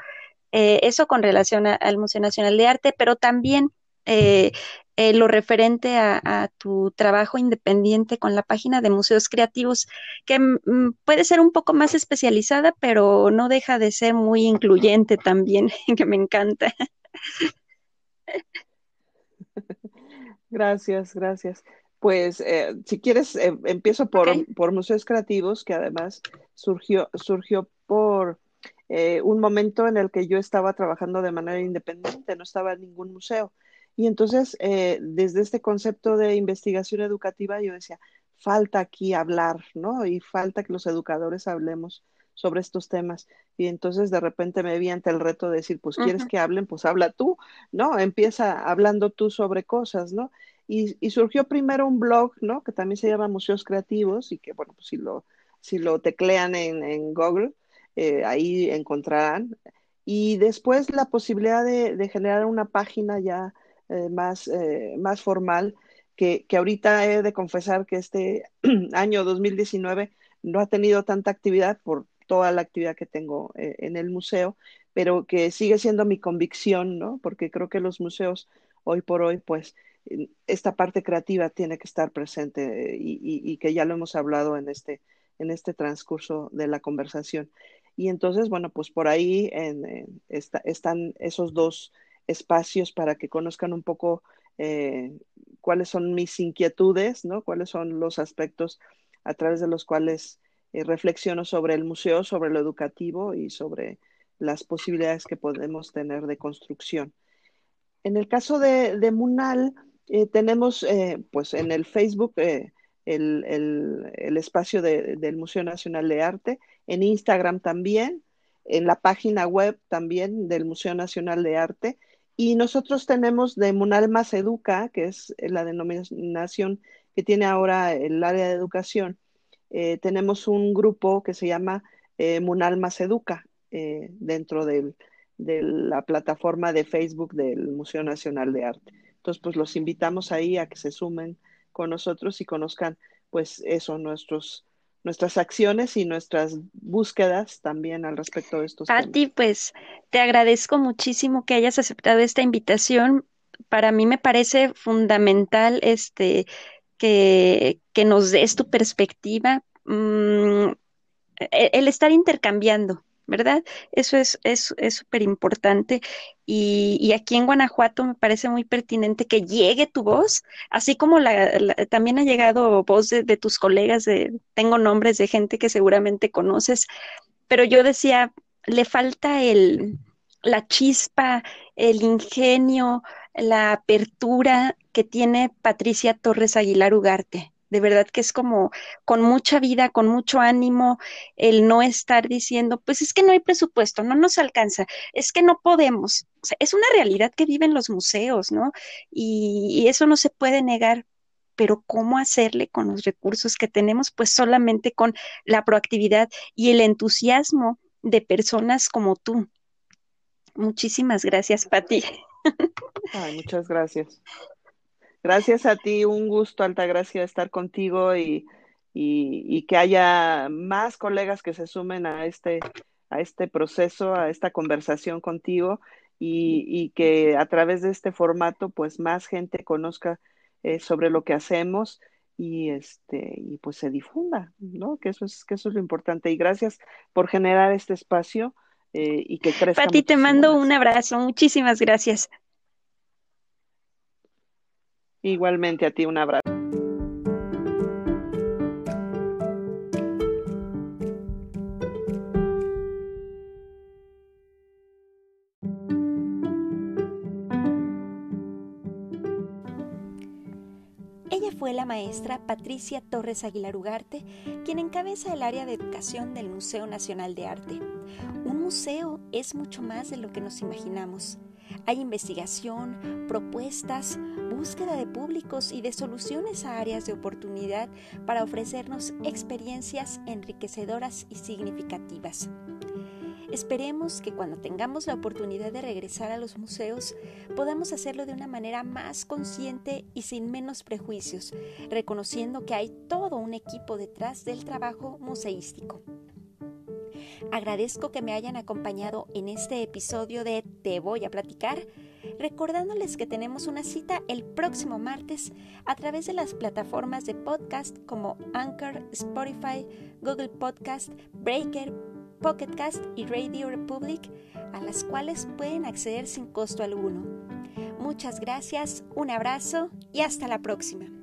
eso con relación al Museo Nacional de Arte, pero también eh, eh, lo referente a, tu trabajo independiente con la página de museos creativos, que mm, puede ser un poco más especializada, pero no deja de ser muy incluyente también, que me encanta. Gracias, gracias. Pues eh, si quieres, eh, empiezo por, por, Museos Creativos, que además surgió, surgió por un momento en el que yo estaba trabajando de manera independiente, no estaba en ningún museo. Y entonces, eh, desde este concepto de investigación educativa, yo decía, falta aquí hablar, ¿no? Y falta que los educadores hablemos sobre estos temas. Y entonces de repente me vi ante el reto de decir, pues quieres que hablen, pues habla tú, ¿no? Empieza hablando tú sobre cosas, ¿no? Y, surgió primero un blog, ¿no? Que también se llama Museos Creativos y que, bueno, pues si lo, si lo teclean en, Google, eh, ahí encontrarán. Y después la posibilidad de generar una página ya eh, más, eh, más formal, que, que, ahorita he de confesar que este año 2019 no ha tenido tanta actividad por toda la actividad que tengo eh, en el museo, pero que sigue siendo mi convicción, ¿no? Porque creo que los museos hoy por hoy, pues, esta parte creativa tiene que estar presente y, y, que ya lo hemos hablado en este, en este transcurso de la conversación. Y entonces, bueno, pues por ahí están esos dos espacios para que conozcan un poco eh, cuáles son mis inquietudes, ¿no? Cuáles son los aspectos a través de los cuales eh, reflexiono sobre el museo, sobre lo educativo y sobre las posibilidades que podemos tener de construcción. En el caso de, Munal, eh, tenemos pues en el Facebook el, espacio del Museo Nacional de Arte, en Instagram también, en la página web también del Museo Nacional de Arte. Y nosotros tenemos de Munal Más Educa, que es la denominación que tiene ahora el área de educación, eh, tenemos un grupo que se llama eh, Munal Más Educa eh, dentro de la plataforma de Facebook del Museo Nacional de Arte. Entonces, pues los invitamos ahí a que se sumen con nosotros y conozcan, pues eso, nuestros, nuestras acciones y nuestras búsquedas también al respecto de estos a ti, pues te agradezco muchísimo que hayas aceptado esta invitación. Para mí me parece fundamental este que, que nos des tu perspectiva, mm, e, el estar intercambiando, ¿verdad? Eso es súper importante. Y, aquí en Guanajuato me parece muy pertinente que llegue tu voz, así como la, también ha llegado voz de, tus colegas, de, tengo nombres de gente que seguramente conoces, pero yo decía, le falta el, la chispa, el ingenio, la apertura que tiene Patricia Torres Aguilar Ugarte de verdad que es como con mucha vida, con mucho ánimo, el no estar diciendo, pues es que no hay presupuesto, no nos alcanza, es que no podemos. Es una realidad que viven los museos, ¿no? Y, y eso no se puede negar, pero ¿cómo hacerle con los recursos que tenemos? Pues solamente con la proactividad y el entusiasmo de personas como tú. Muchísimas gracias, Pati. Ay, muchas gracias. Gracias a ti, un gusto, Altagracia, estar contigo y, y, que haya más colegas que se sumen a este, a este proceso, a esta conversación contigo y, y que a través de este formato, pues más gente conozca eh, sobre lo que hacemos y este y pues se difunda, ¿no? Que eso es que eso es lo importante y gracias por generar este espacio eh, y que crezca. Pati, te mando un abrazo, muchísimas gracias. Igualmente a ti un abrazo. Ella fue la maestra Patricia Torres Aguilar Ugarte, quien encabeza el área de educación del Museo Nacional de Arte. Un museo es mucho más de lo que nos imaginamos. Hay investigación, propuestas, búsqueda de públicos y de soluciones a áreas de oportunidad para ofrecernos experiencias enriquecedoras y significativas. Esperemos que cuando tengamos la oportunidad de regresar a los museos podamos hacerlo de una manera más consciente y sin menos prejuicios, reconociendo que hay todo un equipo detrás del trabajo museístico. Agradezco que me hayan acompañado en este episodio de Te voy a platicar, recordándoles que tenemos una cita el próximo martes a través de las plataformas de podcast como Anchor, Spotify, Google Podcast, Breaker, Pocketcast y Radio Republic, a las cuales pueden acceder sin costo alguno. Muchas gracias, un abrazo y hasta la próxima.